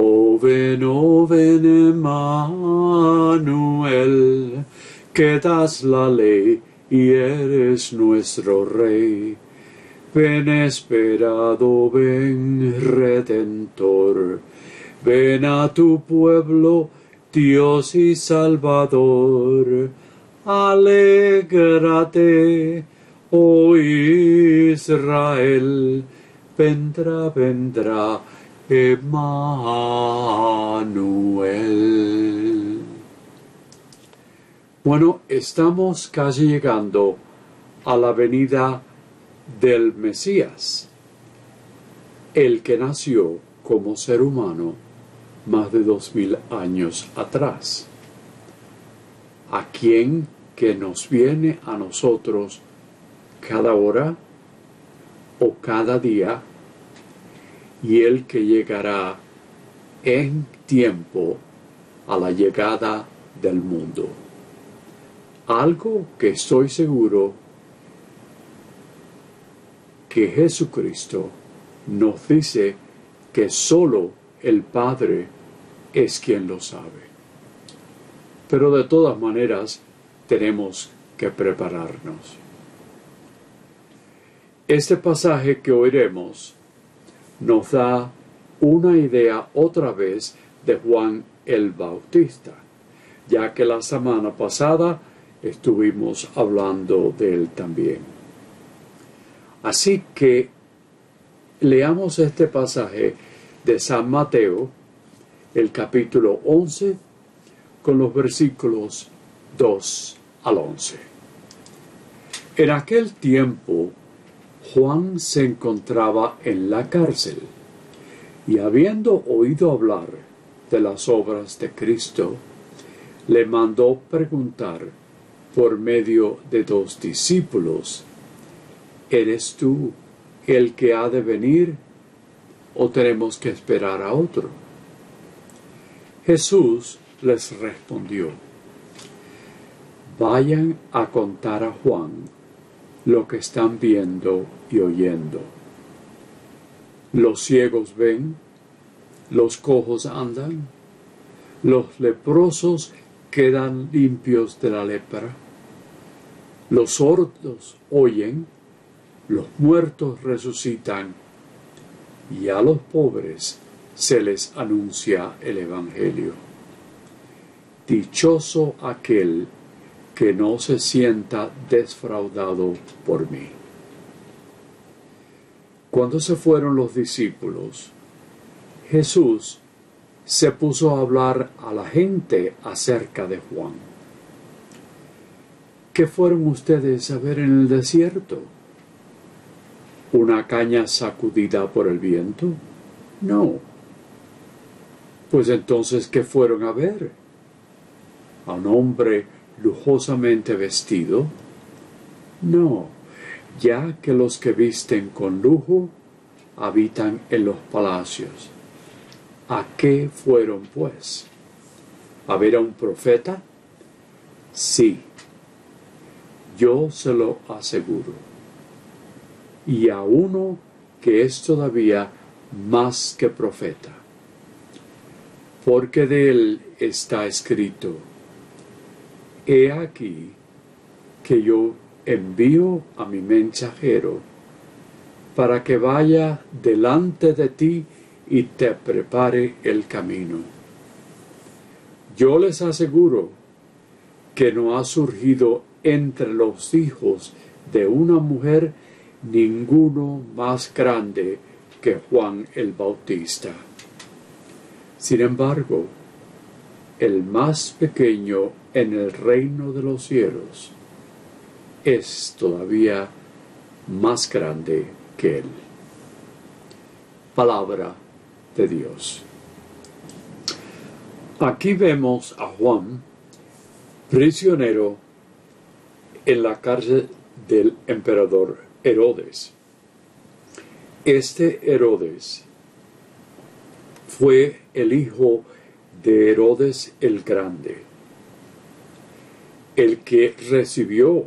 Oh ven, oh ven, Emmanuel, que das la ley y eres nuestro rey. Ven esperado, ven redentor, ven a tu pueblo, Dios y Salvador. Alégrate, oh Israel, vendrá, vendrá Emmanuel. Bueno, estamos casi llegando a la venida del Mesías, el que nació como ser humano más de dos mil años atrás, a quien que nos viene a nosotros cada hora o cada día y el que llegará en tiempo a la llegada del mundo. Algo que estoy seguro que Jesucristo nos dice que sólo el Padre es quien lo sabe. Pero de todas maneras tenemos que prepararnos. Este pasaje que oiremos nos da una idea otra vez de Juan el Bautista, ya que la semana pasada estuvimos hablando de él también. Así que leamos este pasaje de San Mateo, el capítulo 11, con los versículos 2 al 11. En aquel tiempo Juan se encontraba en la cárcel y habiendo oído hablar de las obras de Cristo, le mandó preguntar por medio de dos discípulos, ¿eres tú el que ha de venir o tenemos que esperar a otro? Jesús les respondió, vayan a contar a Juan lo que están viendo y oyendo. Los ciegos ven, los cojos andan, los leprosos quedan limpios de la lepra, los sordos oyen, los muertos resucitan, y a los pobres se les anuncia el Evangelio. Dichoso aquel que no se sienta desfraudado por mí. Cuando se fueron los discípulos, Jesús se puso a hablar a la gente acerca de Juan. ¿Qué fueron ustedes a ver en el desierto? ¿Una caña sacudida por el viento? No. Pues entonces, ¿qué fueron a ver? ¿A un hombre lujosamente vestido? No, ya que los que visten con lujo habitan en los palacios. ¿A qué fueron pues? ¿A ver a un profeta? Sí, yo se lo aseguro. Y a uno que es todavía más que profeta. Porque de él está escrito, He aquí que yo envío a mi mensajero para que vaya delante de ti y te prepare el camino. Yo les aseguro que no ha surgido entre los hijos de una mujer ninguno más grande que Juan el Bautista. Sin embargo, el más pequeño en el reino de los cielos es todavía más grande que él. Palabra de Dios. Aquí vemos a Juan prisionero en la cárcel del emperador Herodes. Este Herodes fue el hijo de Herodes el Grande, el que recibió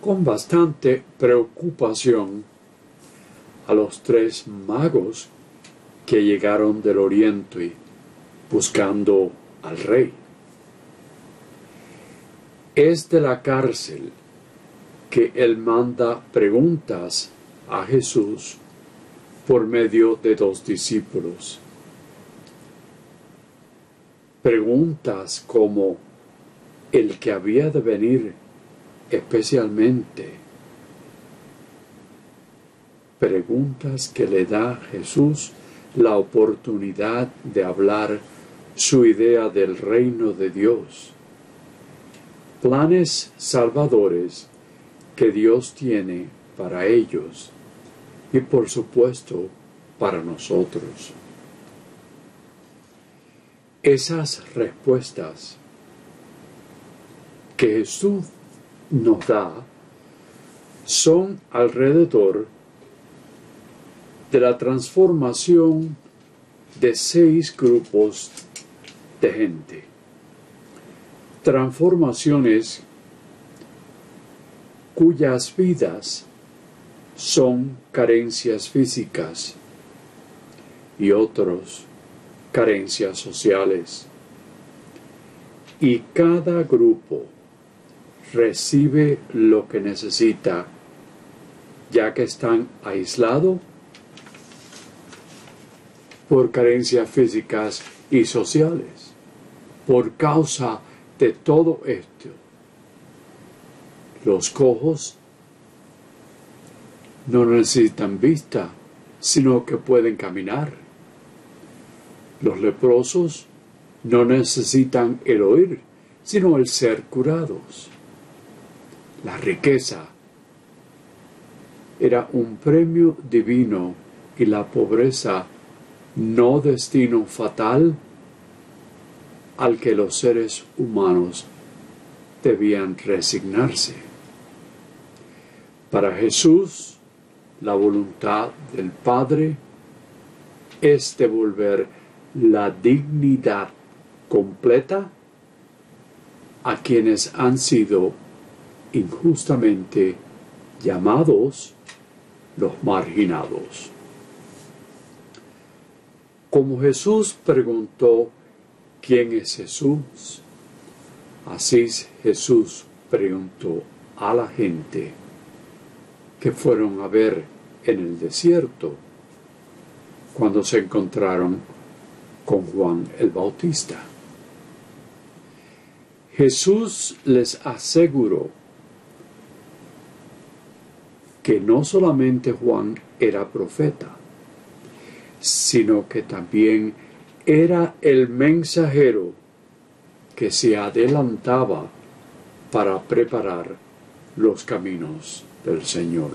con bastante preocupación a los tres magos que llegaron del oriente buscando al rey. Es de la cárcel que él manda preguntas a Jesús por medio de dos discípulos. Preguntas como el que había de venir especialmente. Preguntas que le da Jesús la oportunidad de hablar su idea del reino de Dios. Planes salvadores que Dios tiene para ellos y por supuesto para nosotros. Esas respuestas que Jesús nos da son alrededor de la transformación de seis grupos de gente. Transformaciones cuyas vidas son carencias físicas y otros carencias sociales. Y cada grupo recibe lo que necesita, ya que están aislados por carencias físicas y sociales. Por causa de todo esto, los cojos no necesitan vista, sino que pueden caminar. Los leprosos no necesitan el oír, sino el ser curados. La riqueza era un premio divino y la pobreza no destino fatal al que los seres humanos debían resignarse. Para Jesús, la voluntad del Padre es devolver la dignidad completa a quienes han sido injustamente llamados los marginados. Como Jesús preguntó, ¿quién es Jesús? Así Jesús preguntó a la gente, que fueron a ver en el desierto cuando se encontraron con Juan el Bautista. Jesús les aseguró que no solamente Juan era profeta, sino que también era el mensajero que se adelantaba para preparar los caminos del Señor.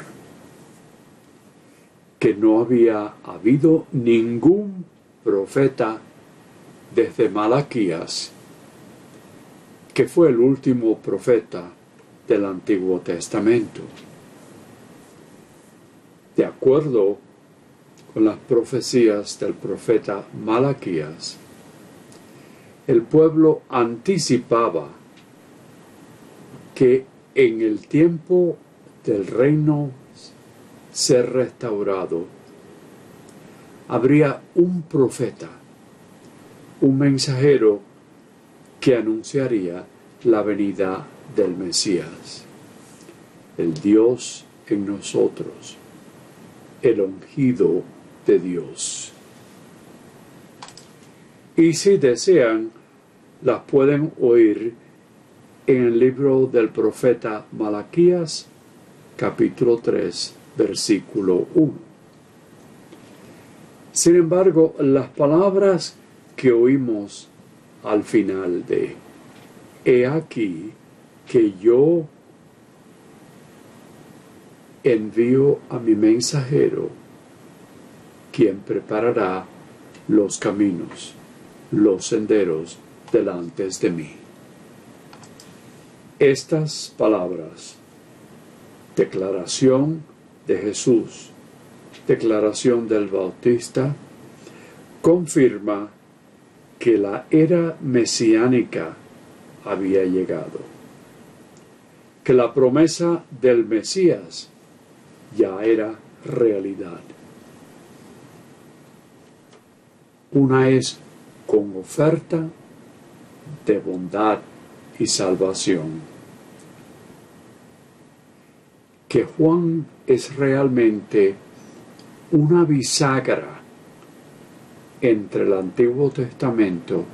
Que no había habido ningún profeta desde Malaquías, que fue el último profeta del Antiguo Testamento. De acuerdo con las profecías del profeta Malaquías, el pueblo anticipaba que en el tiempo del reino ser restaurado, habría un profeta, un mensajero que anunciaría la venida del Mesías, el Dios en nosotros, el ungido de Dios. Y si desean, las pueden oír en el libro del profeta Malaquías, capítulo 3, versículo 1. Sin embargo, las palabras que oímos al final de He aquí que yo envío a mi mensajero, quien preparará los caminos, los senderos delante de mí. Estas palabras, declaración de Jesús, declaración del Bautista, confirma que la era mesiánica había llegado, que la promesa del Mesías ya era realidad. Una es con oferta de bondad y salvación. Que Juan es realmente una bisagra entre el Antiguo Testamento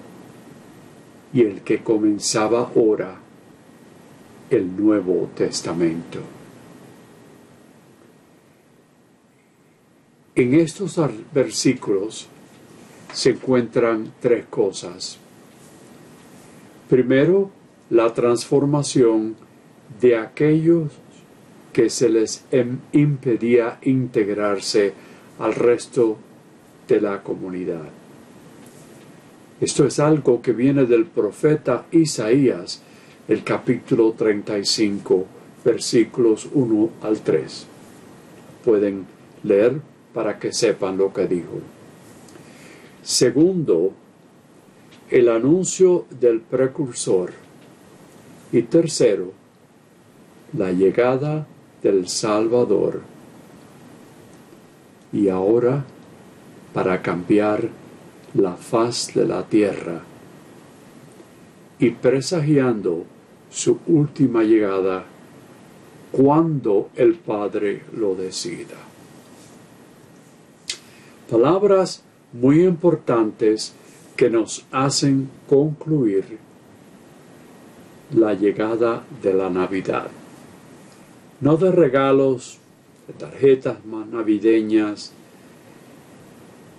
y el que comenzaba ahora el Nuevo Testamento. En estos versículos se encuentran tres cosas. Primero, la transformación de aquellos que se les em, impedía integrarse al resto de la comunidad. Esto es algo que viene del profeta Isaías, el capítulo 35, versículos 1 al 3. Pueden leer para que sepan lo que dijo. Segundo, el anuncio del precursor. Y tercero, la llegada del Salvador. Y ahora, para cambiar la faz de la tierra y presagiando su última llegada cuando el Padre lo decida. Palabras muy importantes que nos hacen concluir la llegada de la Navidad. No de regalos, de tarjetas más navideñas,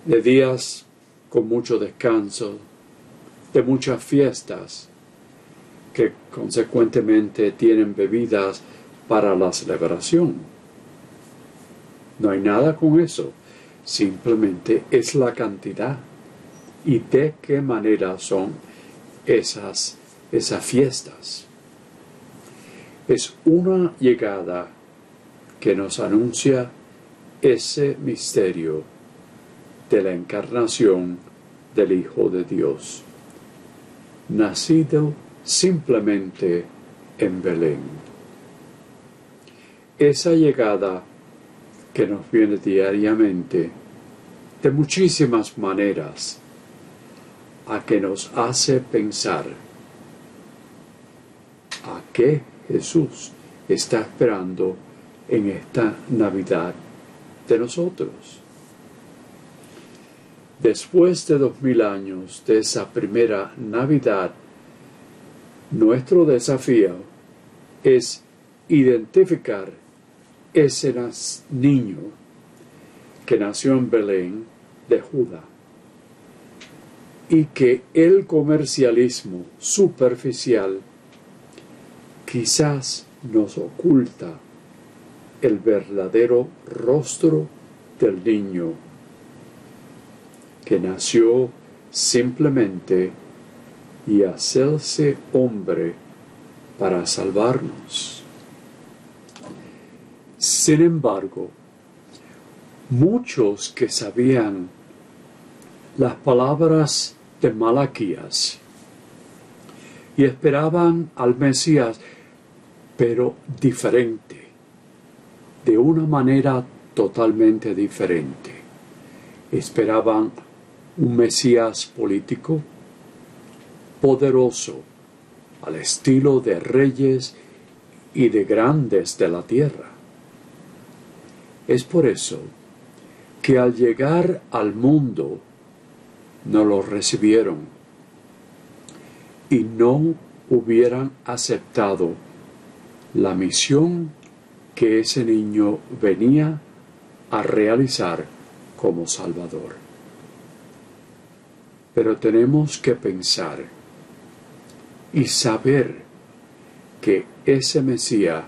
de días con mucho descanso, de muchas fiestas que consecuentemente tienen bebidas para la celebración. No hay nada con eso, simplemente es la cantidad y de qué manera son esas, esas fiestas. Es una llegada que nos anuncia ese misterio de la encarnación del Hijo de Dios, nacido simplemente en Belén. Esa llegada que nos viene diariamente de muchísimas maneras a que nos hace pensar a qué Jesús está esperando en esta Navidad de nosotros. Después de dos mil años de esa primera Navidad, nuestro desafío es identificar ese niño que nació en Belén de Judá y que el comercialismo superficial quizás nos oculta el verdadero rostro del niño que nació simplemente y hacerse hombre para salvarnos. Sin embargo, muchos que sabían las palabras de Malaquías y esperaban al Mesías, pero diferente, de una manera totalmente diferente. Esperaban un Mesías político, poderoso, al estilo de reyes y de grandes de la tierra. Es por eso que al llegar al mundo no lo recibieron y no hubieran aceptado la misión que ese niño venía a realizar como Salvador. Pero tenemos que pensar y saber que ese Mesías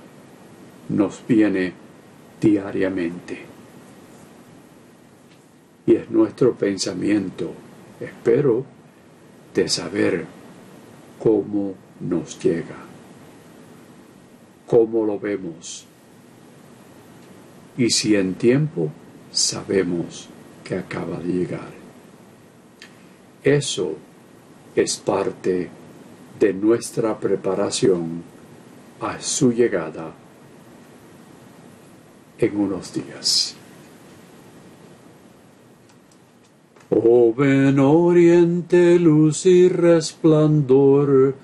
nos viene diariamente. Y es nuestro pensamiento, espero, de saber cómo nos llega. cómo lo vemos y si en tiempo sabemos que acaba de llegar. Eso es parte de nuestra preparación a su llegada en unos días. Oh ven oriente, luz y resplandor,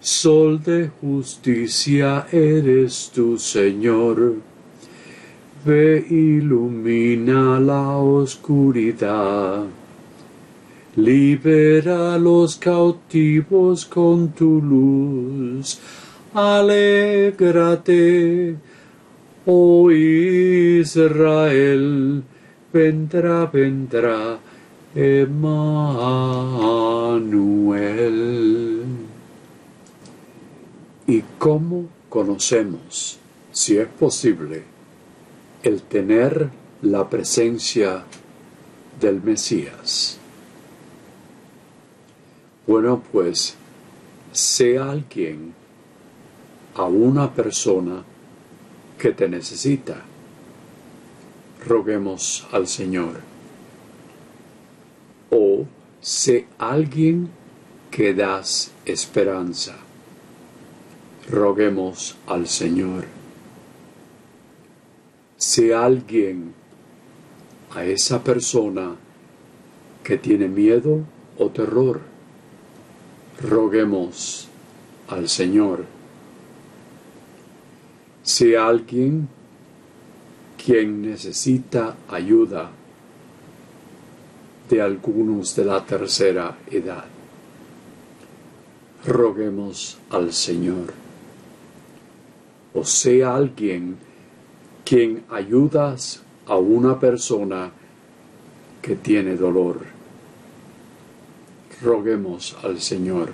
sol de justicia eres tu Señor. Ve ilumina la oscuridad, libera a los cautivos con tu luz. Alégrate, oh Israel, vendrá, vendrá Emmanuel. ¿Y cómo conocemos, si es posible, el tener la presencia del Mesías? Bueno, pues, sea alguien a una persona que te necesita. Roguemos al Señor o sé alguien que das esperanza. Roguemos al Señor. Sé alguien a esa persona que tiene miedo o terror. Roguemos al Señor. Sé alguien quien necesita ayuda de algunos de la tercera edad. Roguemos al Señor. O sea alguien quien ayudas a una persona que tiene dolor. Roguemos al Señor.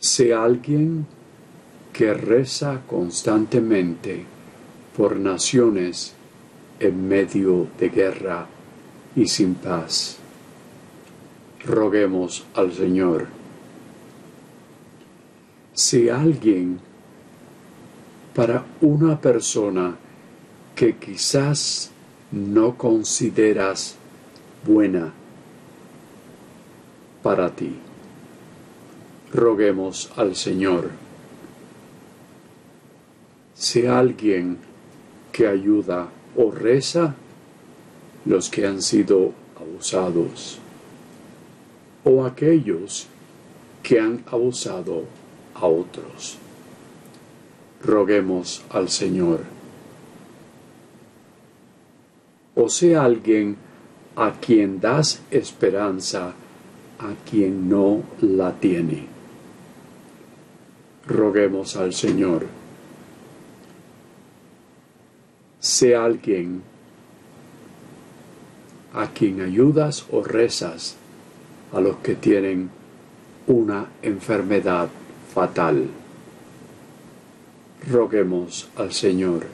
Sea alguien que reza constantemente por naciones en medio de guerra y sin paz. Roguemos al Señor. Si alguien, para una persona que quizás no consideras buena para ti, roguemos al Señor. Si alguien que ayuda o reza los que han sido abusados o aquellos que han abusado a otros. Roguemos al Señor. O sea alguien a quien das esperanza a quien no la tiene. Roguemos al Señor sea alguien a quien ayudas o rezas a los que tienen una enfermedad fatal. Roguemos al Señor.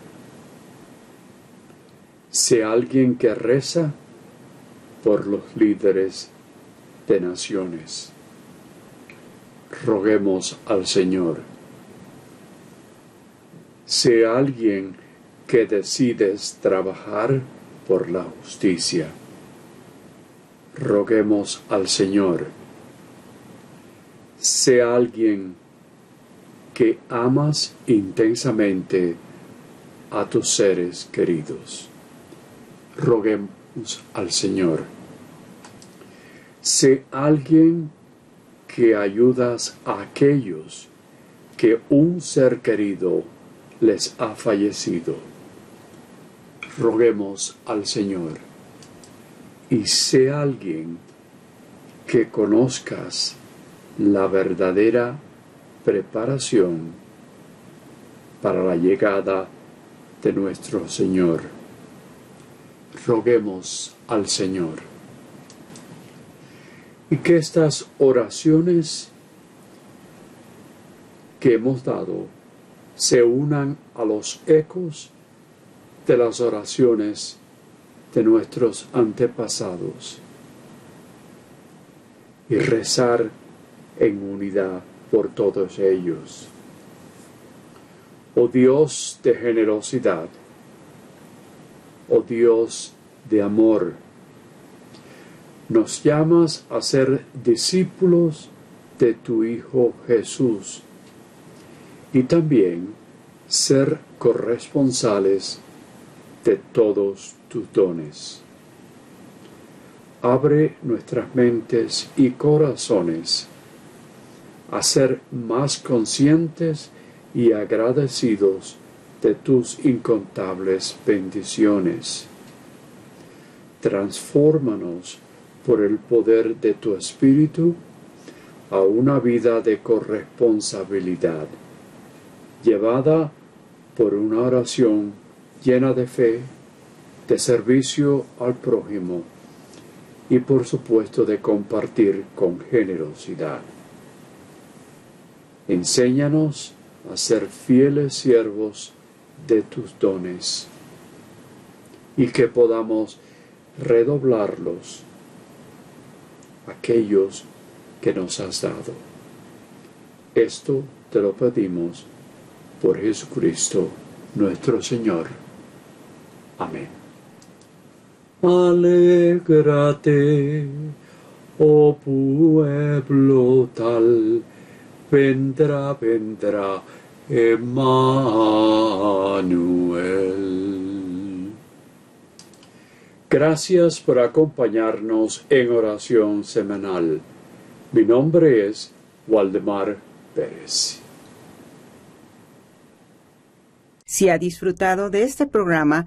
Sea alguien que reza por los líderes de naciones. Roguemos al Señor. Sea alguien que decides trabajar por la justicia. Roguemos al Señor. Sea alguien que amas intensamente a tus seres queridos. Roguemos al Señor. Sé alguien que ayudas a aquellos que un ser querido les ha fallecido roguemos al Señor. Y sea alguien que conozcas la verdadera preparación para la llegada de nuestro Señor. Roguemos al Señor. Y que estas oraciones que hemos dado se unan a los ecos de las oraciones de nuestros antepasados y rezar en unidad por todos ellos. oh Dios de generosidad, oh Dios de amor, nos llamas a ser discípulos de tu Hijo Jesús y también ser corresponsales de todos tus dones. Abre nuestras mentes y corazones a ser más conscientes y agradecidos de tus incontables bendiciones. Transfórmanos por el poder de tu Espíritu a una vida de corresponsabilidad, llevada por una oración llena de fe, de servicio al prójimo y por supuesto de compartir con generosidad. Enséñanos a ser fieles siervos de tus dones y que podamos redoblarlos aquellos que nos has dado. Esto te lo pedimos por Jesucristo nuestro Señor. Amén. Alégrate, oh pueblo tal, vendrá, vendrá Emmanuel. Gracias por acompañarnos en oración semanal. Mi nombre es Waldemar Pérez. Si ha disfrutado de este programa,